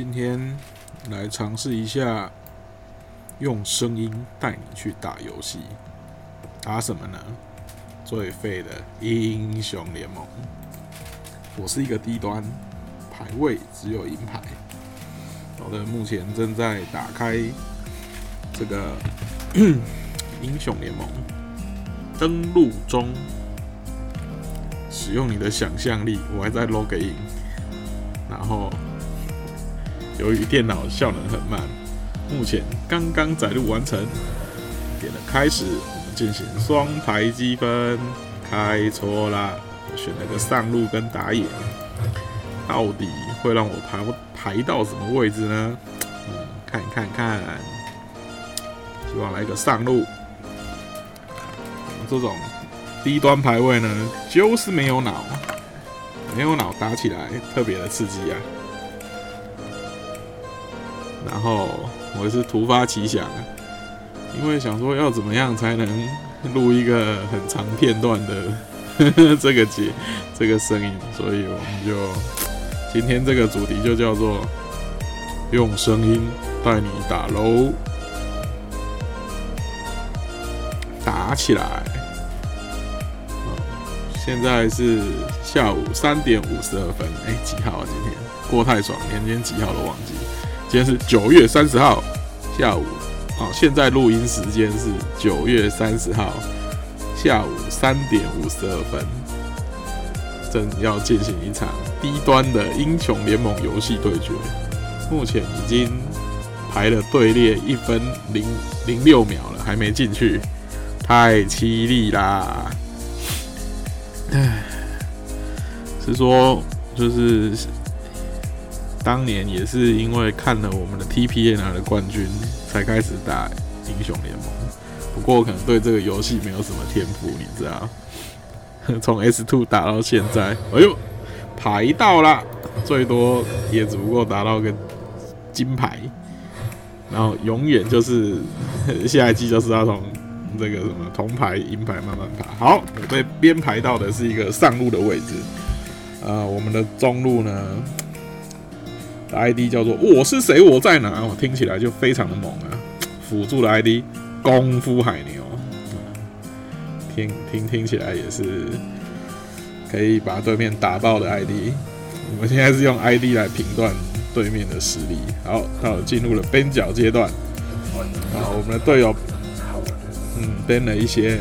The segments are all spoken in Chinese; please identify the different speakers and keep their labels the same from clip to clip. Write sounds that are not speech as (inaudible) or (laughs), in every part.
Speaker 1: 今天来尝试一下用声音带你去打游戏，打什么呢？最废的英雄联盟。我是一个低端，排位只有银牌。好的，目前正在打开这个 (clears throat) 英雄联盟登录中，使用你的想象力。我还在 log in，然后由于电脑效能很慢，目前刚刚载入完成。点了开始，我们进行双排积分，开错啦！选了个上路跟打野，到底会让我排排到什么位置呢？嗯，看看看，希望来个上路。这种低端排位呢，就是没有脑，没有脑打起来特别的刺激啊。然后我是突发奇想。因为想说要怎么样才能录一个很长片段的 (laughs) 这个节这个声音，所以我们就今天这个主题就叫做用声音带你打楼打起来。现在是下午三点五十二分，哎，几号啊？今天过太爽，连今天几号都忘记。今天是九月三十号下午。好，现在录音时间是九月三十号下午三点五十二分，正要进行一场低端的英雄联盟游戏对决。目前已经排了队列一分零零六秒了，还没进去，太凄厉啦！唉，是说就是当年也是因为看了我们的 TPA 拿了冠军。才开始打英雄联盟，不过可能对这个游戏没有什么天赋，你知道？(laughs) 从 S Two 打到现在，哎呦，排到了，最多也只不过达到个金牌，然后永远就是下一季就是要从这个什么铜牌、银牌慢慢爬。好，被编排到的是一个上路的位置，呃，我们的中路呢？ID 叫做我是谁我在哪，我听起来就非常的猛啊！辅助的 ID 功夫海牛，听听听起来也是可以把对面打爆的 ID。我们现在是用 ID 来评断对面的实力。好，到进入了边角阶段。好，我们的队友嗯编了一些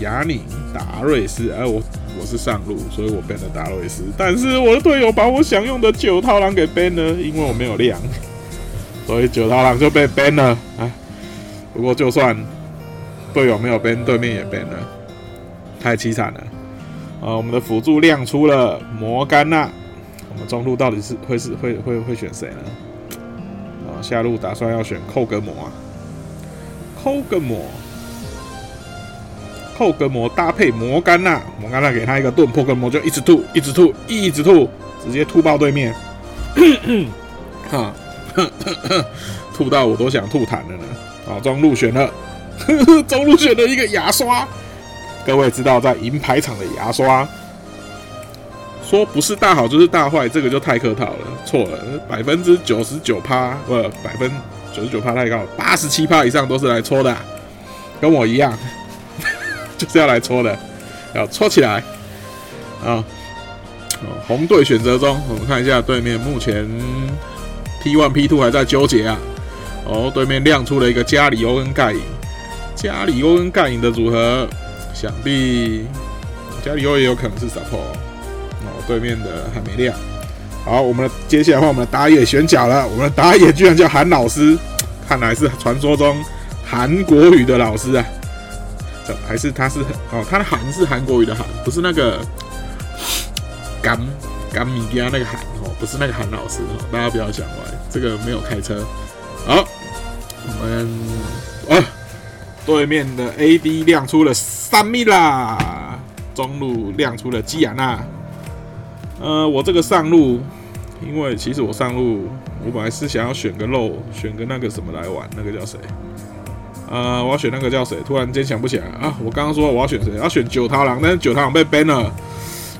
Speaker 1: 雅尼达瑞斯，哎我。我是上路，所以我 ban 了达瑞斯。但是我的队友把我想用的九套狼给 ban 了，因为我没有亮，所以九套狼就被 ban 了。哎，不过就算队友没有 ban，对面也 ban 了，太凄惨了。啊，我们的辅助亮出了摩甘娜，我们中路到底是会是会会会选谁呢？啊，下路打算要选寇格摩啊，寇格摩。后根魔搭配魔干娜，魔干娜给他一个盾，破根魔就一直吐，一直吐，一直吐，直接吐爆对面，(coughs) 哈，(coughs) 吐到我都想吐痰了呢。啊，中路选了，(laughs) 中路选了一个牙刷。各位知道，在银牌场的牙刷，说不是大好就是大坏，这个就太客套了。错了，百分之九十九趴，不，百分九十九趴太高，八十七趴以上都是来搓的，跟我一样。(laughs) 就是要来搓的，要搓起来啊！红队选择中，我们看一下对面目前 P one P two 还在纠结啊。哦，对面亮出了一个加里欧跟盖影，加里欧跟盖影的组合，想必加里欧也有可能是 support。哦，对面的还没亮。好，我们接下来换我们的打野选角了。我们的打野居然叫韩老师，看来是传说中韩国语的老师啊。还是他是哦，他的韩是韩国语的韩，不是那个甘甘米加那个韩哦，不是那个韩老师哦，大家不要想歪，这个没有开车。好，我们啊，对面的 AD 亮出了三米啦，中路亮出了基亚娜。呃，我这个上路，因为其实我上路，我本来是想要选个肉，选个那个什么来玩，那个叫谁？呃，我要选那个叫谁？突然间想不起来啊！我刚刚说我要选谁？要选九桃狼，但是九桃狼被 ban 了。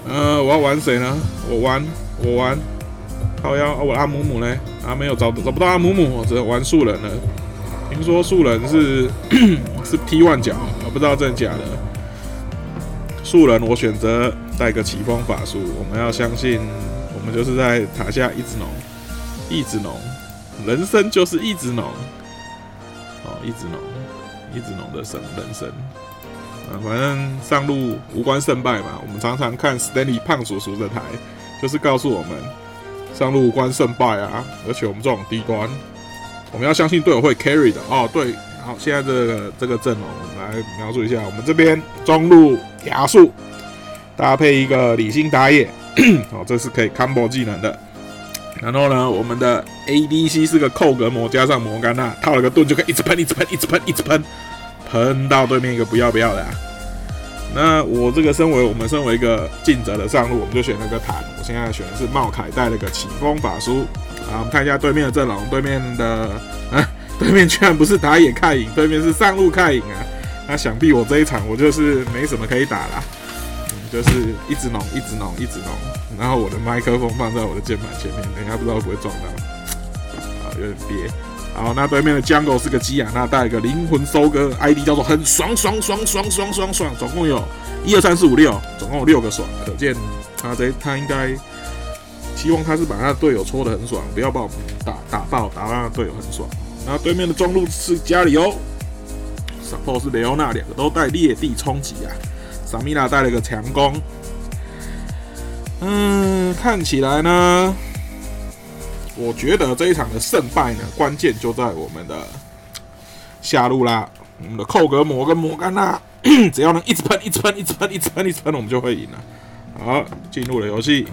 Speaker 1: 呃，我要玩谁呢？我玩，我玩靠腰，我阿姆姆呢？啊，没有找找不到阿姆姆，我只能玩树人了。听说树人是 (coughs) 是 T one 角，我不知道真的假的。树人，我选择带个起风法术。我们要相信，我们就是在塔下一直农，一直农，人生就是一直农。哦，一直农，一直农的生人生。啊，反正上路无关胜败嘛。我们常常看 Stanley 胖叔叔的台，就是告诉我们上路无关胜败啊。而且我们这种低端。我们要相信队友会 carry 的哦。对，好，现在这个这个阵容，我们来描述一下。我们这边中路亚树搭配一个李信打野，(coughs) 哦，这是可以 combo 技能的。然后呢，我们的 ADC 是个扣格魔，加上摩甘娜套了个盾，就可以一直喷，一直喷，一直喷，一直，喷到对面一个不要不要的。那我这个身为我们身为一个尽责的上路，我们就选了个坦。我现在选的是茂凯带了个起风法书。啊，我们看一下对面的阵容，对面的啊，对面居然不是打野看影，对面是上路看影啊。那想必我这一场我就是没什么可以打了，就是一直弄，一直弄，一直弄。然后我的麦克风放在我的键盘前面，等下不知道会不会撞到，啊，有点憋。好，那对面的 Jungle 是个基亚，那带一个灵魂收割，ID 叫做很爽爽爽爽爽爽爽，总共有一二三四五六，总共有六个爽，可见他这他应该。希望他是把他的队友戳的很爽，不要把我们打打爆，打他的队友很爽。然后对面的中路是加里欧，support 是雷欧娜，两个都带裂地冲击啊。萨米娜带了个强攻。嗯，看起来呢，我觉得这一场的胜败呢，关键就在我们的下路啦。我们的寇格摩跟摩甘娜，(coughs) 只要能一直喷，一直喷，一直喷，一直喷，一直喷，我们就会赢了。好，进入了游戏。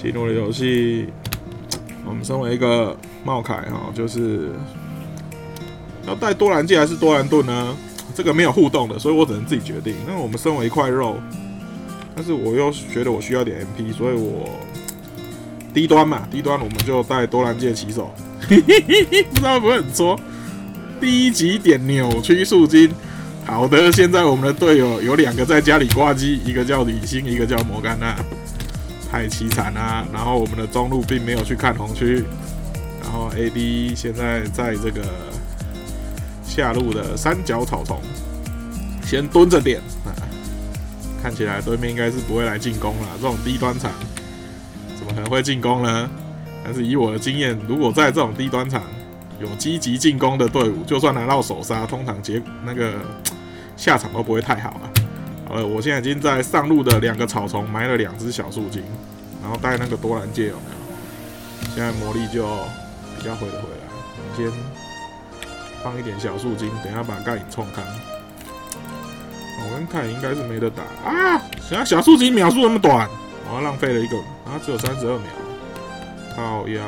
Speaker 1: 进入了游戏，我们身为一个茂凯哈，就是要带多兰戒还是多兰盾呢？这个没有互动的，所以我只能自己决定。那我们身为一块肉，但是我又觉得我需要点 MP，所以我低端嘛，低端我们就带多兰戒起手。(laughs) 不知道会不会很错？第一级点扭曲树精，好的，现在我们的队友有两个在家里挂机，一个叫李欣，一个叫摩甘娜。太凄惨啦！然后我们的中路并没有去看红区，然后 AD 现在在这个下路的三角草丛先蹲着点啊，看起来对面应该是不会来进攻了。这种低端场可能会进攻呢？但是以我的经验，如果在这种低端场有积极进攻的队伍，就算拿到首杀，通常结那个 (tsk) 下场都不会太好了。呃，我现在已经在上路的两个草丛埋了两只小树精，然后带那个多兰戒有没有？现在魔力就比较回得回来。先放一点小树精，等下把盖影冲开。我跟盖影应该是没得打啊！现在小树精秒数那么短，我浪费了一个啊，只有三十二秒，靠腰，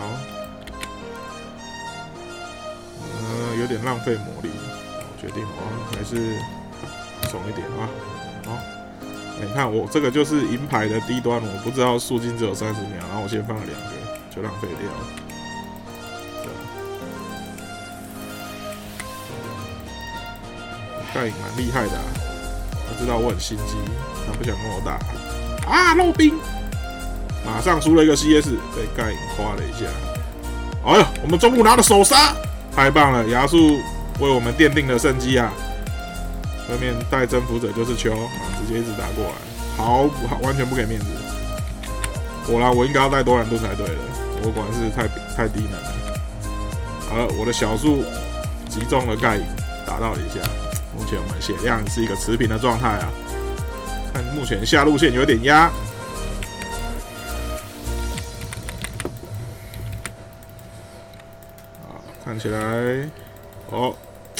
Speaker 1: 呃，有点浪费魔力。我决定我还是怂一点啊。好，你看我这个就是银牌的低端，我不知道速金只有三十秒，然后我先放了两个，就浪费掉了。盖影蛮厉害的，他知道我很心机，他不想跟我打。啊，漏兵！马上出了一个 CS，被盖影夸了一下。哎呦，我们中路拿了首杀，太棒了！亚速为我们奠定了胜机啊！对面带征服者就是秋啊，直接一直打过来，好好完全不给面子。果然我应该要带多兰盾才对的，我果然是太太低能了。好了，我的小树击中了盖影，打到了一下。目前我们血量是一个持平的状态啊。看目前下路线有点压。看起来哦，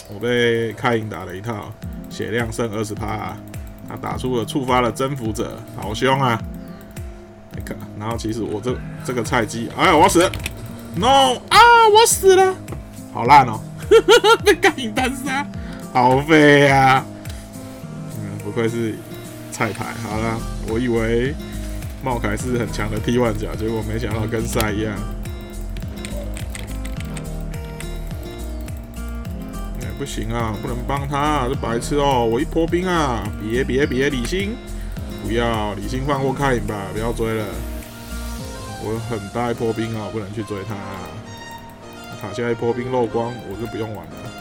Speaker 1: 我被开影打了一套。血量剩二十趴，他打出了触发了征服者，好凶啊！你看，然后其实我这这个菜鸡，哎呀，我死了！No 啊，我死了，好烂哦！(laughs) 被盖影单杀，好废呀！嗯，不愧是菜牌。好了，我以为茂凯是很强的替换甲，结果没想到跟赛一样。不行啊，不能帮他，这白痴哦！我一破兵啊，别别别，李星，不要李星放过看影吧，不要追了。我很大一波兵啊，我不能去追他。塔下一波兵漏光，我就不用玩了。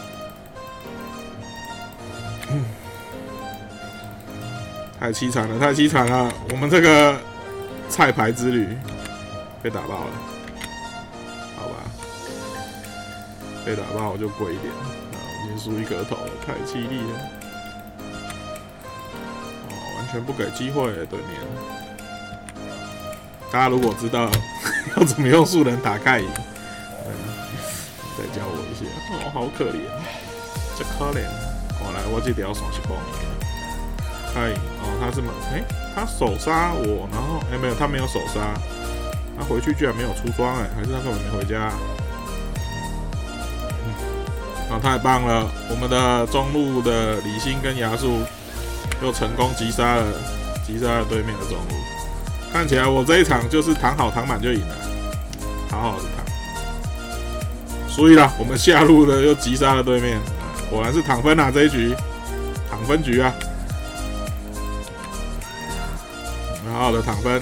Speaker 1: 太凄惨了，太凄惨了！我们这个菜牌之旅被打爆了，好吧？被打爆我就跪一点啊！已经输一个头了，太凄厉了。哦，完全不给机会，对面。大家如果知道 (laughs) 要怎么用树人打盖影，再教我一些。哦，好可怜，这可怜。我来，我这条手是帮你。开哦，他是么？哎，他手杀我，然后哎没有，他没有手杀，他回去居然没有出装哎，还是他根本没回家？啊，太棒了！我们的中路的李欣跟牙树又成功击杀了，击杀了对面的中路。看起来我这一场就是躺好躺满就赢了，好好的躺。所以啦，我们下路的又击杀了对面，果然是躺分啊这一局，躺分局啊！好的躺分，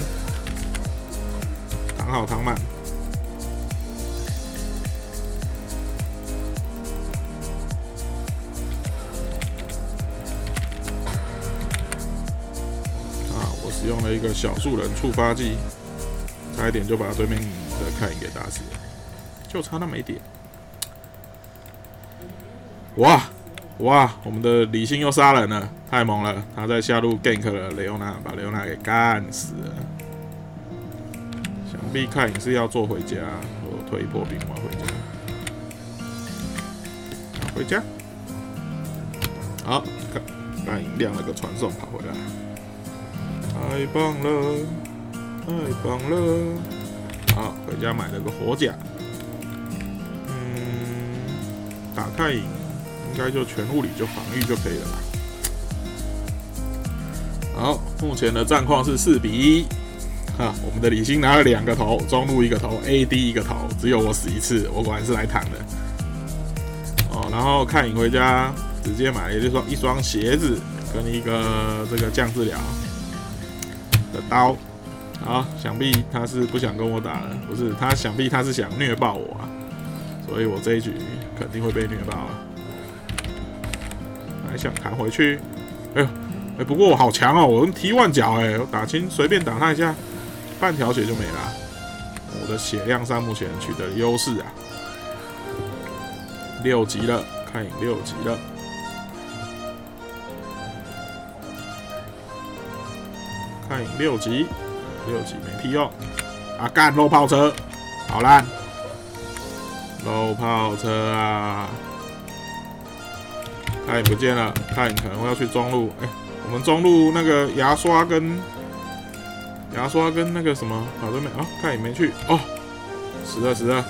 Speaker 1: 躺好躺满。啊！我使用了一个小树人触发技，差一点就把对面的凯给打死了，就差那么一点。哇！哇，我们的李信又杀人了，太猛了！他在下路 gank 了雷欧娜，把雷欧娜给干死了。想必看影是要做回家，我推一波兵我要回家。回家。好，看看影亮了个传送跑回来，太棒了，太棒了！好，回家买了个火甲。嗯，打开影。应该就全物理就防御就可以了吧。好，目前的战况是四比一。哈，我们的李欣拿了两个头，中路一个头，AD 一个头，只有我死一次，我果然是来躺的。哦，然后看影回家，直接买了一双一双鞋子跟一个这个降治疗的刀。好，想必他是不想跟我打了，不是他想必他是想虐爆我啊，所以我这一局肯定会被虐爆了。想弹回去？哎呦，哎，不过我好强哦，我用踢万脚，哎，打轻随便打他一下，半条血就没了。我的血量上目前取得优势啊，六级了，看影六级了，看影六级，六级没屁用啊！干漏炮车，好烂，漏炮车啊！他也不见了，他可能会要去中路。哎，我们中路那个牙刷跟牙刷跟那个什么跑对面啊？他也没去哦，死了死了！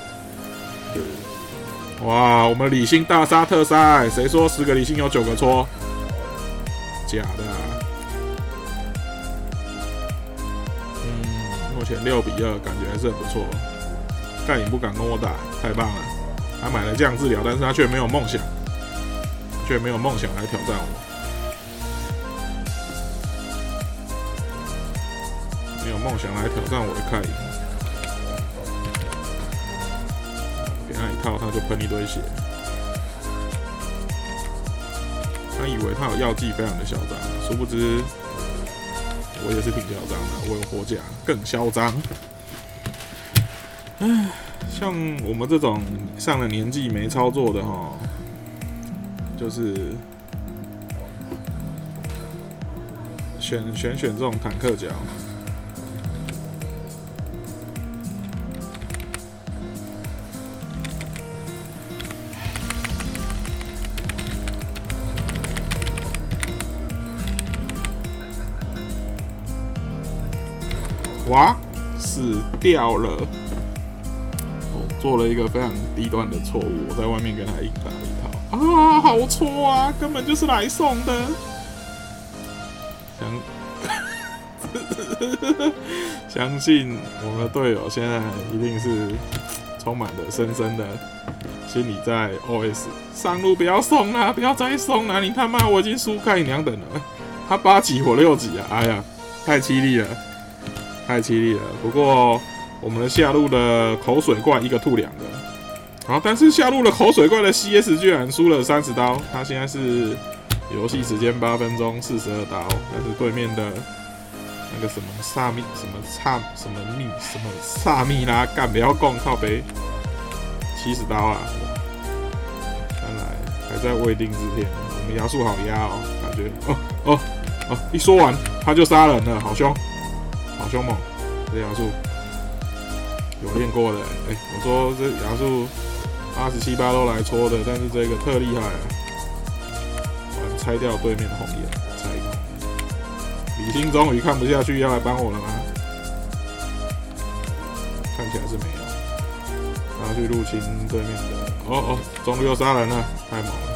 Speaker 1: 哇，我们理性大杀特杀！谁说十个理性有九个错？假的。嗯，目前六比二，感觉还是很不错。盖影不敢跟我打，太棒了！他买了这样治疗，但是他却没有梦想。却没有梦想来挑战我，没有梦想来挑战我的凯影，给他一套，他就喷一堆血。他以为他有药剂，非常的嚣张，殊不知我也是挺嚣张的，我有火甲更嚣张。唉，像我们这种上了年纪没操作的哈。就是选选选这种坦克角，哇，死掉了！我做了一个非常低端的错误，我在外面跟他硬打一套。啊，好错啊，根本就是来送的。相 (laughs) 相信我们的队友现在一定是充满了深深的心里在 OS：上路不要送了，不要再送了！你他妈我已经输开两等了，他八级我六级啊！哎呀，太凄厉了，太凄厉了。不过我们的下路的口水怪一个吐两个，好，但是下路的口水怪的 CS 居然输了三十刀，他现在是游戏时间八分钟四十二刀，但是对面的那个什么萨密什么萨什么密什么萨密拉干不要供靠背七十刀啊，看来还在未定之天，我们压速好压哦，感觉哦哦哦，一说完他就杀人了，好凶，好凶猛，这压速。有练过的，哎，我说这牙树八十七八都来搓的，但是这个特厉害啊！我拆掉对面的红眼，拆。李欣终于看不下去，要来帮我了吗？看起来是没有。他去入侵对面的，哦哦，中路又杀人了，太猛了。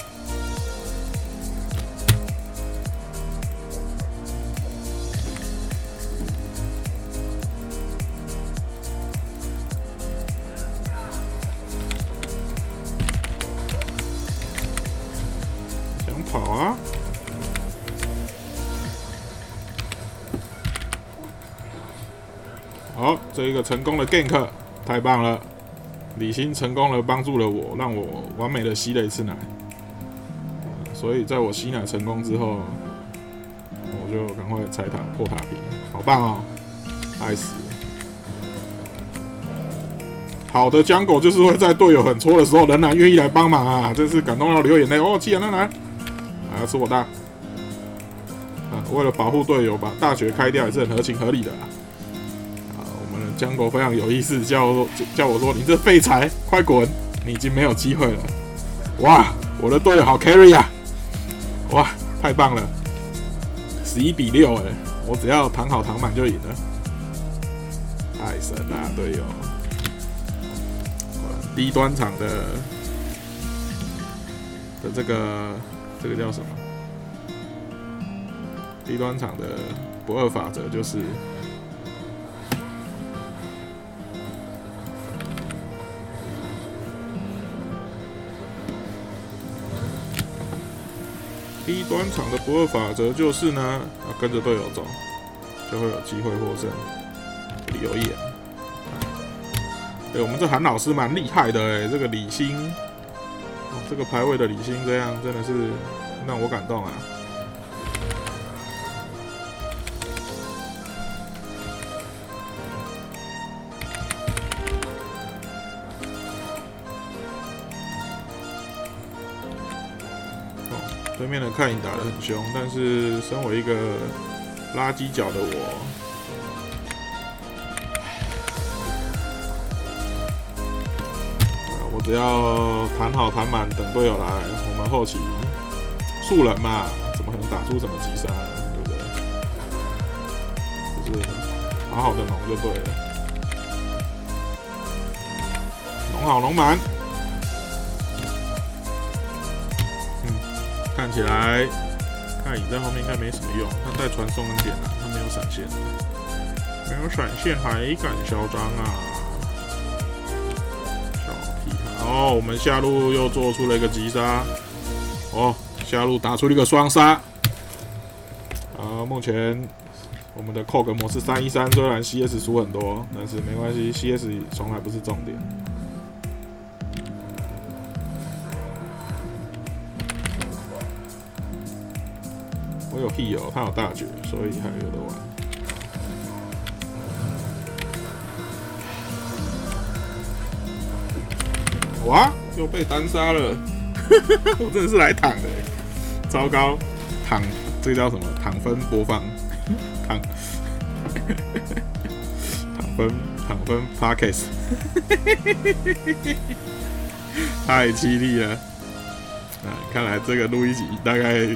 Speaker 1: 这一个成功的 gank，太棒了！李欣成功的帮助了我，让我完美的吸了一次奶。所以在我吸奶成功之后，我就赶快拆塔破塔皮，好棒哦！爱死！好的，江狗就是会在队友很搓的时候，仍然愿意来帮忙啊！真是感动到流眼泪哦！气人，来来，来吃我大！为了保护队友，把大学开掉也是很合情合理的。江狗非常有意思，叫我叫我说：“你这废材，快滚！你已经没有机会了。”哇，我的队友好 carry 啊！哇，太棒了，十一比六哎，我只要躺好躺满就赢了，太神了，队友！低端场的的这个这个叫什么？低端场的不二法则就是。低端场的不二法则就是呢，要跟着队友走，就会有机会获胜。留言，哎，我们这韩老师蛮厉害的哎，这个李欣，哦，这个排位的李欣这样真的是让我感动啊。面的看影打得很凶，但是身为一个垃圾脚的我，我只要弹好弹满，等队友来，我们后期素人嘛，怎么可能打出什么击杀，对不对？就是好好的农就对了，农好农满。看起来，看影在后面应该没什么用。他带传送恩典了，他没有闪现，没有闪现还敢嚣张啊！小屁孩哦，我们下路又做出了一个急杀，哦，下路打出了一个双杀。啊，目前我们的 c o 模式三一三，虽然 CS 输很多，但是没关系，CS 从来不是重点。有屁友，他有大绝，所以还有的玩。哇，又被单杀了！(laughs) 我真的是来躺的，糟糕，躺，这个叫什么？躺分播放，躺，躺分，躺分 p a r k e s 太凄厉了！啊，看来这个录一集大概。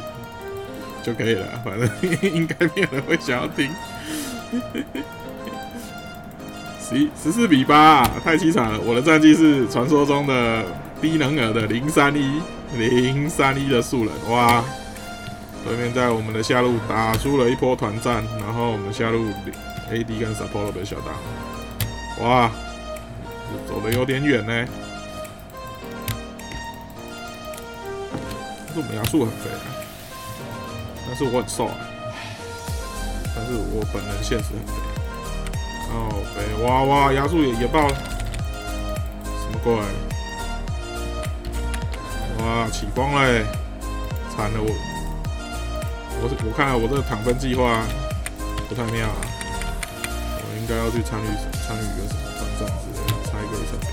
Speaker 1: 就可以了，反正应该没有人会想要听。(laughs) 十十四比八，太凄惨了！我的战绩是传说中的低能儿的零三一零三一的素人，哇！对面在我们的下路打出了一波团战，然后我们下路 AD 跟 Support 被小打，哇！走的有点远呢。但是我们亚速很肥啊。但是我很瘦啊，但是我本人现实很肥，哦，对，哇哇，压住也也爆了，什么鬼？哇，起风了，惨了我，我我看来我这个躺分计划不太妙啊，我应该要去参与参与一个什么团战之类的，拆一个一层皮。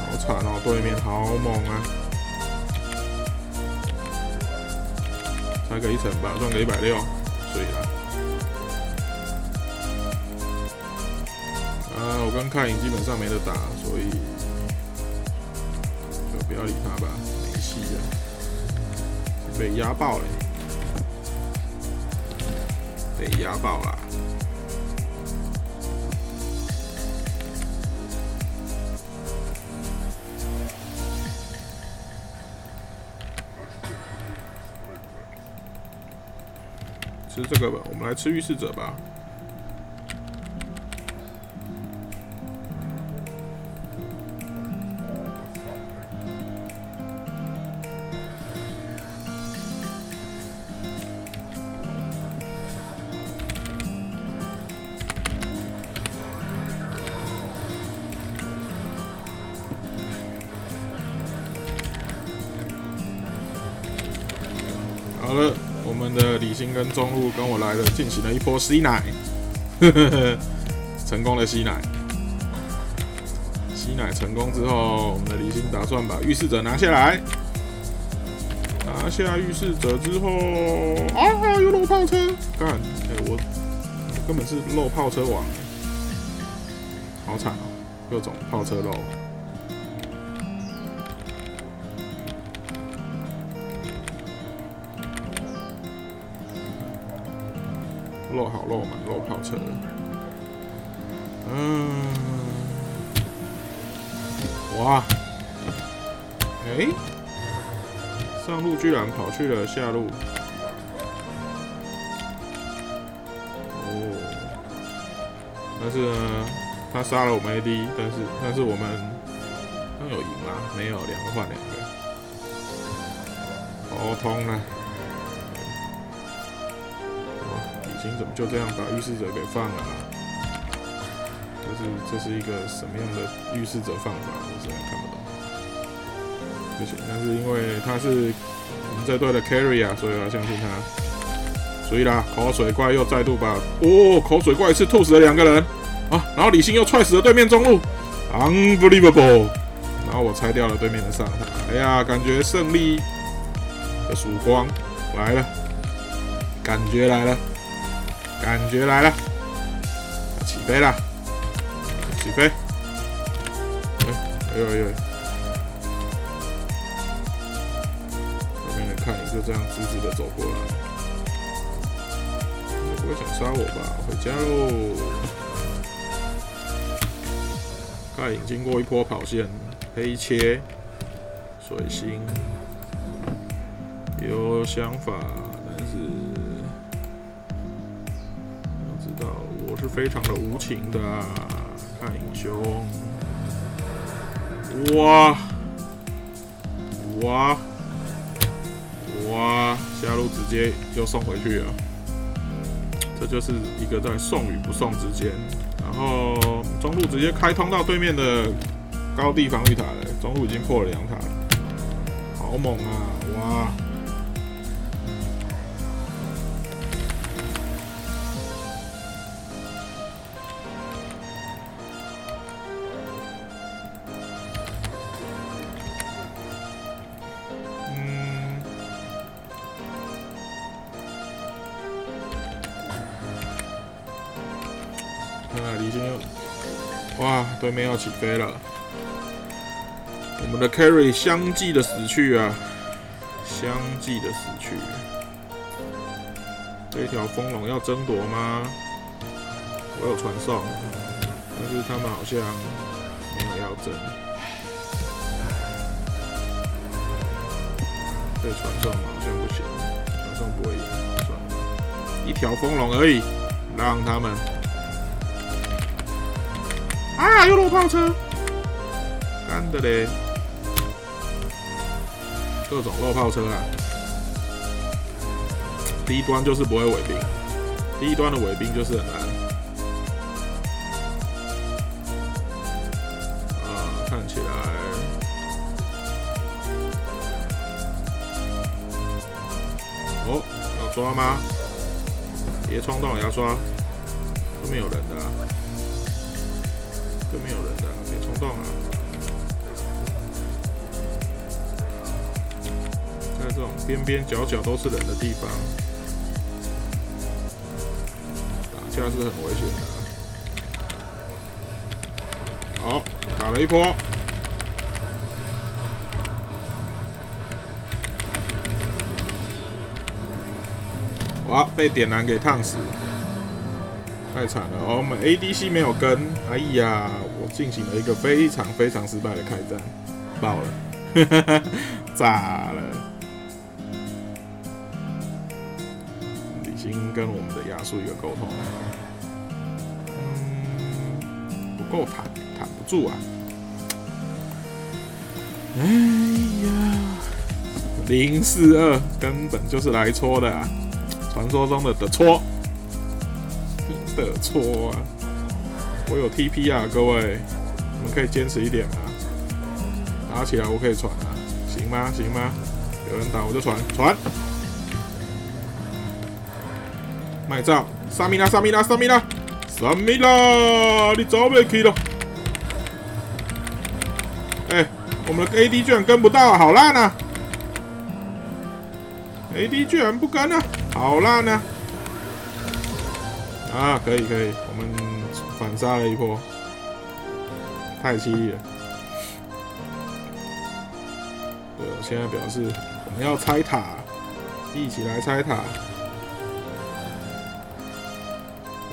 Speaker 1: 好惨哦，对面好猛啊！拍个一层吧，赚个一百六，所以啦。啊，我刚看影基本上没得打，所以就不要理他吧，没戏了，被压爆了，被压爆了。这个吧，我们来吃预示者吧。们的李欣跟中路跟我来了，进行了一波吸奶，(laughs) 成功的吸奶。吸奶成功之后，我们的李欣打算把预示者拿下来。拿下预示者之后，啊，又漏炮车！干，哎，我我根本是漏炮车王，好惨哦，各种炮车漏。漏好漏满漏跑车，嗯，哇，哎，上路居然跑去了下路，哦，但是呢，他杀了我们 AD，但是但是我们刚有赢吗？没有，两个换两个，哦，通了。行，怎么就这样把预示者给放了？就是这是一个什么样的预示者放法？我实在看不懂。不行，但是因为他是我们这队的 carry 啊，所以我要相信他。所以啦，口水怪又再度把哦，口水怪一次吐死了两个人啊，然后李信又踹死了对面中路，unbelievable！然后我拆掉了对面的上塔，哎呀，感觉胜利的曙光来了，感觉来了。感觉来了，起飞了，起飞！哎呦哎呦！后面的看你就这样直直的走过来，不会想杀我吧？回家喽！看影经过一波跑线，黑切，水星，有想法，但是。是非常的无情的，看英雄，哇哇哇，下路直接又送回去了，这就是一个在送与不送之间，然后中路直接开通到对面的高地防御塔了，中路已经破了两塔，好猛啊，哇，对面要起飞了，我们的 carry 相继的死去啊，相继的死去。这条风龙要争夺吗？我有传送，但是他们好像没有要争。这传送好像不行，传送不会赢，算了，一条风龙而已，让他们。啊，又落炮车，干的嘞，各种落炮车啊。低端就是不会尾兵，低端的尾兵就是很难。啊，看起来。哦，要抓吗？别冲动，牙刷，后面有人的、都没有人的，别冲动啊！在这种边边角角都是人的地方，打架是很危险的。好，打了一波。哇！被点燃给烫死，太惨了！哦，我们 ADC 没有跟，哎呀，我进行了一个非常非常失败的开战，爆了，(laughs) 炸了！李欣跟我们的亚叔一个沟通，嗯，不够坦，坦不住啊！哎呀，零四二根本就是来戳的啊！传说中的的戳，的戳啊！我有 TP 啊，各位，你们可以坚持一点吗？打起来我可以传啊，行吗？行吗？有人打我就传传。卖照，萨米拉，萨米拉，萨米拉，萨米拉，你走没去了？哎，我们的 AD 居然跟不到，好烂啊！AD 居然不跟啊！好烂啊！啊，可以可以，我们反杀了一波，太犀利了。对，现在表示我们要拆塔，一起来拆塔。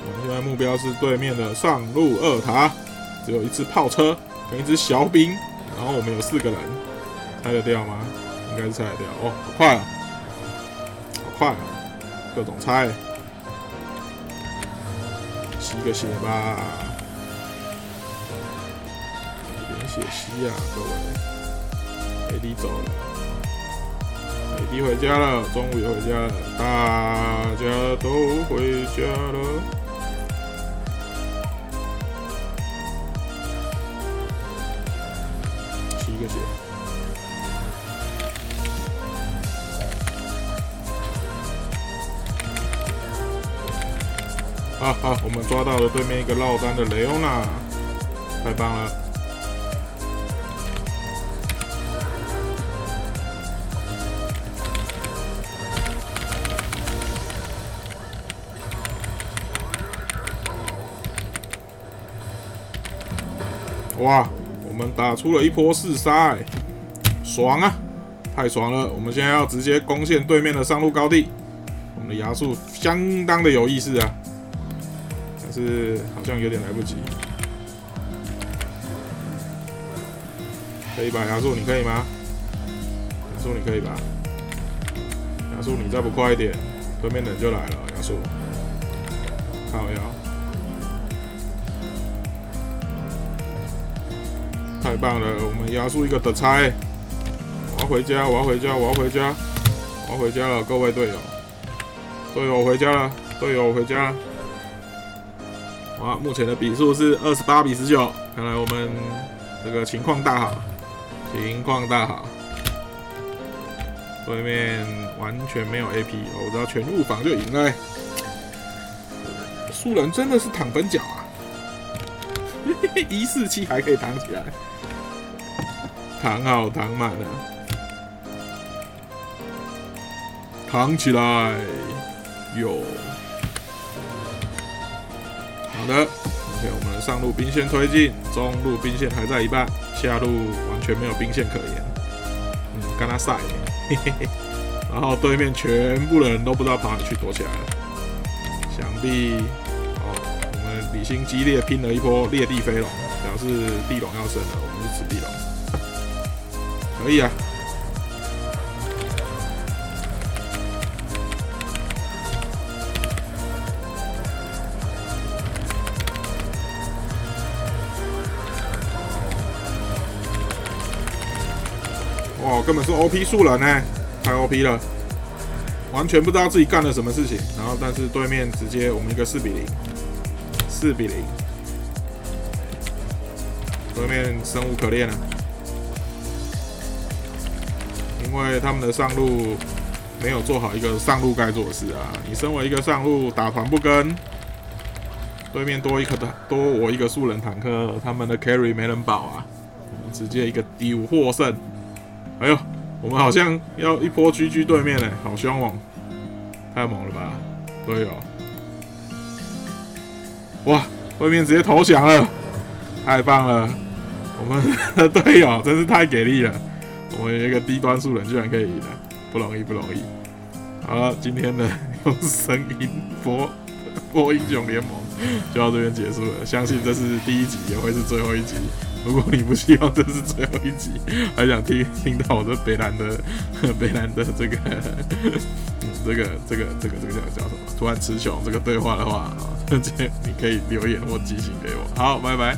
Speaker 1: 我们现在目标是对面的上路二塔，只有一只炮车跟一只小兵，然后我们有四个人，拆得掉吗？应该是拆得掉。哦，好快啊！好快啊！各种拆，吸个血吧，点血吸啊，各位，AD 走了，AD 回家了，终于回家了，大家都回家了，啊好，我们抓到了对面一个落单的雷欧娜，太棒了！哇，我们打出了一波四杀，哎，爽啊！太爽了！我们现在要直接攻陷对面的上路高地，我们的牙术相当的有意思啊！是好像有点来不及，可以吧？亚树，你可以吗？亚树，你可以吧？亚树，你再不快一点，对面人就来了。亚树，靠呀！太棒了，我们亚树一个的拆，我要回家，我要回家，我要回家，我要回家了，各位队友，队友回家了，队友回家了。哇，目前的比数是二十八比十九，看来我们这个情况大好，情况大好。对面完全没有 AP，我知道全入防就赢了。素人真的是躺分脚啊！(laughs) 一四七还可以躺起来，躺好躺满了，躺起来，有。的，OK，我们上路兵线推进，中路兵线还在一半，下路完全没有兵线可言。嗯，跟他赛，嘿嘿嘿。然后对面全部的人都不知道跑哪去躲起来了。想必哦，我们李兴激烈拼了一波裂地飞龙，表示地龙要升了，我们是此地龙，可以啊。根本是 OP 数人呢，太 OP 了，完全不知道自己干了什么事情。然后，但是对面直接我们一个四比零，四比零，对面生无可恋了，因为他们的上路没有做好一个上路该做的事啊！你身为一个上路打团不跟，对面多一个多我一个素人坦克，他们的 carry 没人保啊，直接一个丢获胜。哎呦，我们好像要一波狙狙对面嘞，好凶猛，太猛了吧，队友！哇，对面直接投降了，太棒了！我们的 (laughs) 队友真是太给力了，我们一个低端素人居然可以赢了。不容易，不容易。好了，今天的 (laughs) 用声音播播英雄联盟就到这边结束了。相信这是第一集，也会是最后一集。如果你不希望这是最后一集，还想听听到我的北南的 (laughs) 北南的这个 (laughs) 这个这个这个这个叫叫什么？突然词穷这个对话的话啊，(laughs) 这你可以留言或寄信给我。好，拜拜。